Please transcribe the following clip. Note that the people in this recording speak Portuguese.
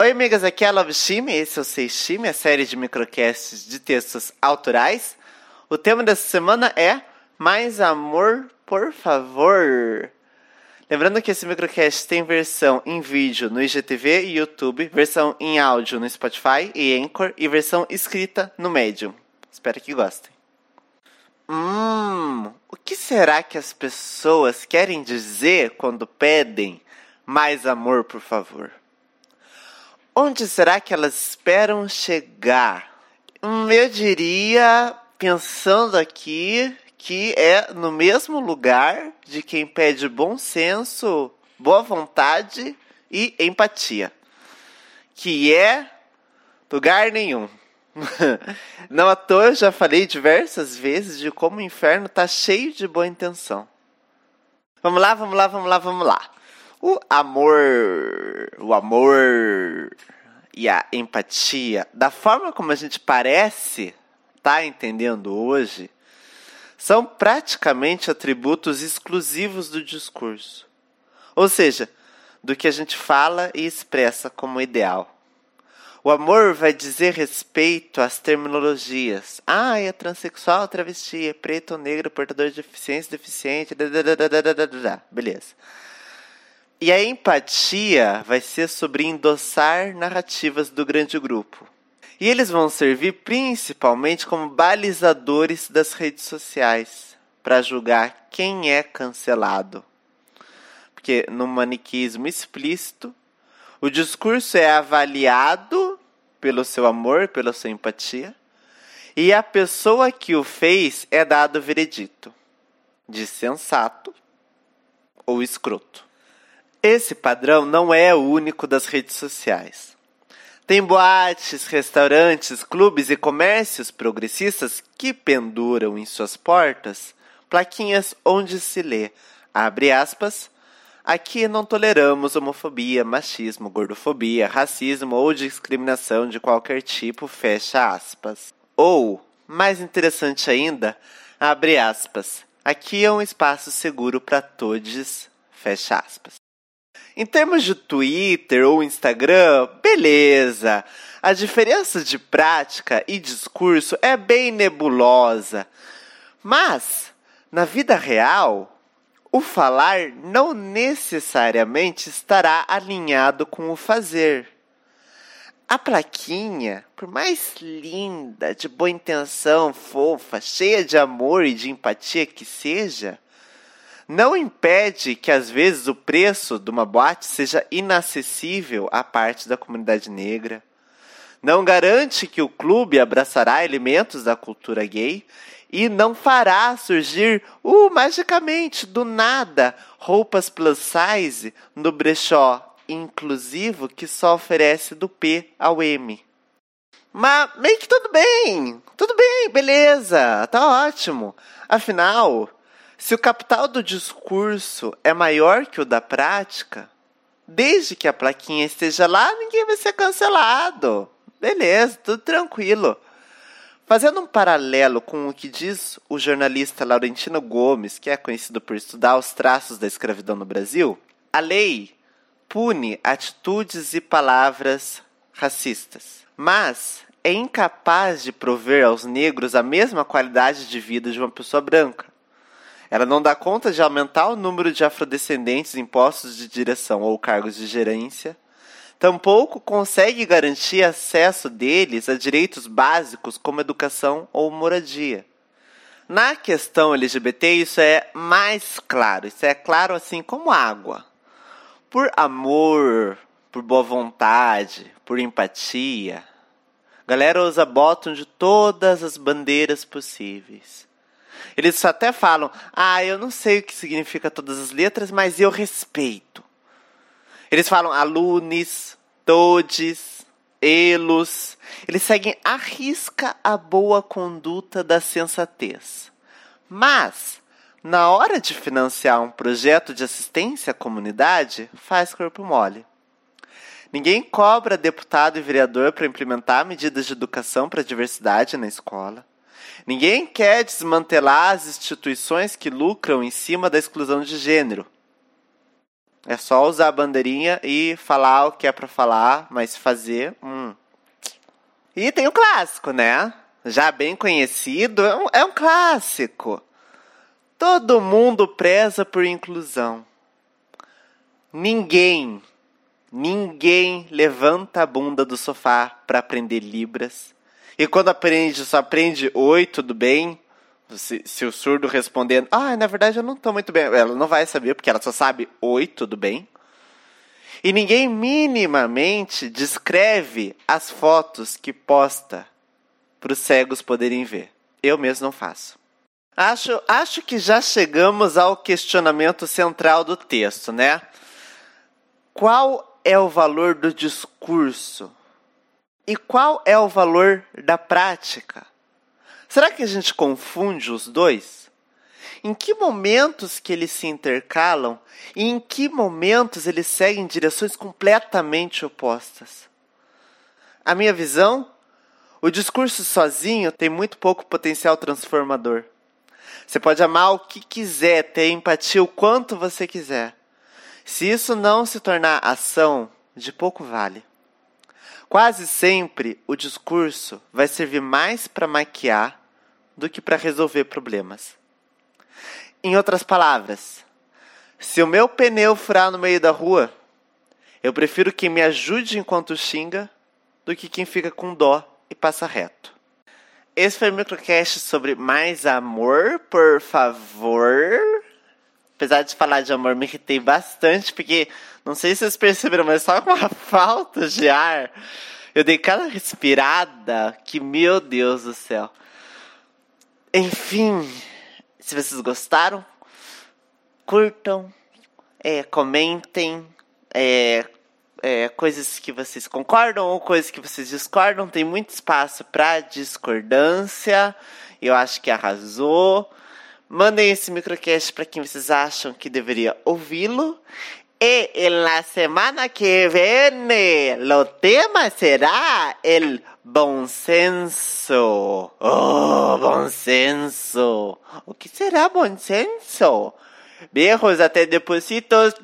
Oi, amigas, aqui é a Love Shime, esse é o Seishime, a série de microcasts de textos autorais. O tema dessa semana é Mais Amor, por favor. Lembrando que esse microcast tem versão em vídeo no IGTV e YouTube, versão em áudio no Spotify e Anchor e versão escrita no Medium. Espero que gostem. Hum, o que será que as pessoas querem dizer quando pedem mais amor, por favor? Onde será que elas esperam chegar? Hum, eu diria, pensando aqui, que é no mesmo lugar de quem pede bom senso, boa vontade e empatia. Que é lugar nenhum. Não à toa eu já falei diversas vezes de como o inferno tá cheio de boa intenção. Vamos lá, vamos lá, vamos lá, vamos lá. O amor, o amor e a empatia, da forma como a gente parece tá entendendo hoje, são praticamente atributos exclusivos do discurso. Ou seja, do que a gente fala e expressa como ideal. O amor vai dizer respeito às terminologias. Ah, é transexual, travesti, é preto ou negro, portador de deficiência, deficiente, beleza. E a empatia vai ser sobre endossar narrativas do grande grupo. E eles vão servir principalmente como balizadores das redes sociais para julgar quem é cancelado. Porque no maniquismo explícito, o discurso é avaliado pelo seu amor, pela sua empatia, e a pessoa que o fez é dado veredito de sensato ou escroto. Esse padrão não é o único das redes sociais. Tem boates, restaurantes, clubes e comércios progressistas que penduram em suas portas plaquinhas onde se lê, abre aspas, aqui não toleramos homofobia, machismo, gordofobia, racismo ou discriminação de qualquer tipo, fecha aspas. Ou, mais interessante ainda, abre aspas, aqui é um espaço seguro para todos, fecha aspas. Em termos de Twitter ou Instagram, beleza. A diferença de prática e discurso é bem nebulosa. Mas, na vida real, o falar não necessariamente estará alinhado com o fazer. A plaquinha, por mais linda, de boa intenção, fofa, cheia de amor e de empatia que seja, não impede que às vezes o preço de uma boate seja inacessível à parte da comunidade negra. Não garante que o clube abraçará elementos da cultura gay e não fará surgir, uh, magicamente, do nada, roupas plus size no brechó inclusivo que só oferece do P ao M. Mas meio que tudo bem, tudo bem, beleza, tá ótimo. Afinal, se o capital do discurso é maior que o da prática, desde que a plaquinha esteja lá, ninguém vai ser cancelado. Beleza, tudo tranquilo. Fazendo um paralelo com o que diz o jornalista Laurentino Gomes, que é conhecido por estudar os traços da escravidão no Brasil, a lei pune atitudes e palavras racistas, mas é incapaz de prover aos negros a mesma qualidade de vida de uma pessoa branca. Ela não dá conta de aumentar o número de afrodescendentes em postos de direção ou cargos de gerência. Tampouco consegue garantir acesso deles a direitos básicos como educação ou moradia. Na questão LGBT, isso é mais claro. Isso é claro assim como água. Por amor, por boa vontade, por empatia, galera usa bottom de todas as bandeiras possíveis. Eles até falam: ah, eu não sei o que significa todas as letras, mas eu respeito. Eles falam alunos, todes, elos. Eles seguem à risca a boa conduta da sensatez. Mas, na hora de financiar um projeto de assistência à comunidade, faz corpo mole. Ninguém cobra deputado e vereador para implementar medidas de educação para a diversidade na escola. Ninguém quer desmantelar as instituições que lucram em cima da exclusão de gênero. É só usar a bandeirinha e falar o que é para falar, mas fazer. Hum. E tem o clássico, né? Já bem conhecido, é um, é um clássico. Todo mundo preza por inclusão. Ninguém, ninguém levanta a bunda do sofá para aprender Libras. E quando aprende, só aprende oi, tudo bem? Se, se, o surdo respondendo, ah, na verdade eu não estou muito bem, ela não vai saber, porque ela só sabe oi, tudo bem. E ninguém minimamente descreve as fotos que posta para os cegos poderem ver. Eu mesmo não faço. Acho, acho que já chegamos ao questionamento central do texto, né? Qual é o valor do discurso? E qual é o valor da prática? Será que a gente confunde os dois? Em que momentos que eles se intercalam e em que momentos eles seguem direções completamente opostas? A minha visão, o discurso sozinho tem muito pouco potencial transformador. Você pode amar o que quiser, ter empatia o quanto você quiser. Se isso não se tornar ação, de pouco vale. Quase sempre o discurso vai servir mais para maquiar do que para resolver problemas. Em outras palavras, se o meu pneu furar no meio da rua, eu prefiro quem me ajude enquanto xinga do que quem fica com dó e passa reto. Esse foi o microcast sobre mais amor, por favor. Apesar de falar de amor, me irritei bastante, porque não sei se vocês perceberam, mas só com uma falta de ar. Eu dei cada respirada que, meu Deus do céu. Enfim, se vocês gostaram, curtam, é, comentem, é, é, coisas que vocês concordam ou coisas que vocês discordam. Tem muito espaço para discordância. Eu acho que arrasou. Mandem esse microcast para quem vocês acham que deveria ouvi-lo. E en la semana que viene, lo tema será el bom senso. Oh, bom senso. O que será bom senso? Beijos, até depositos.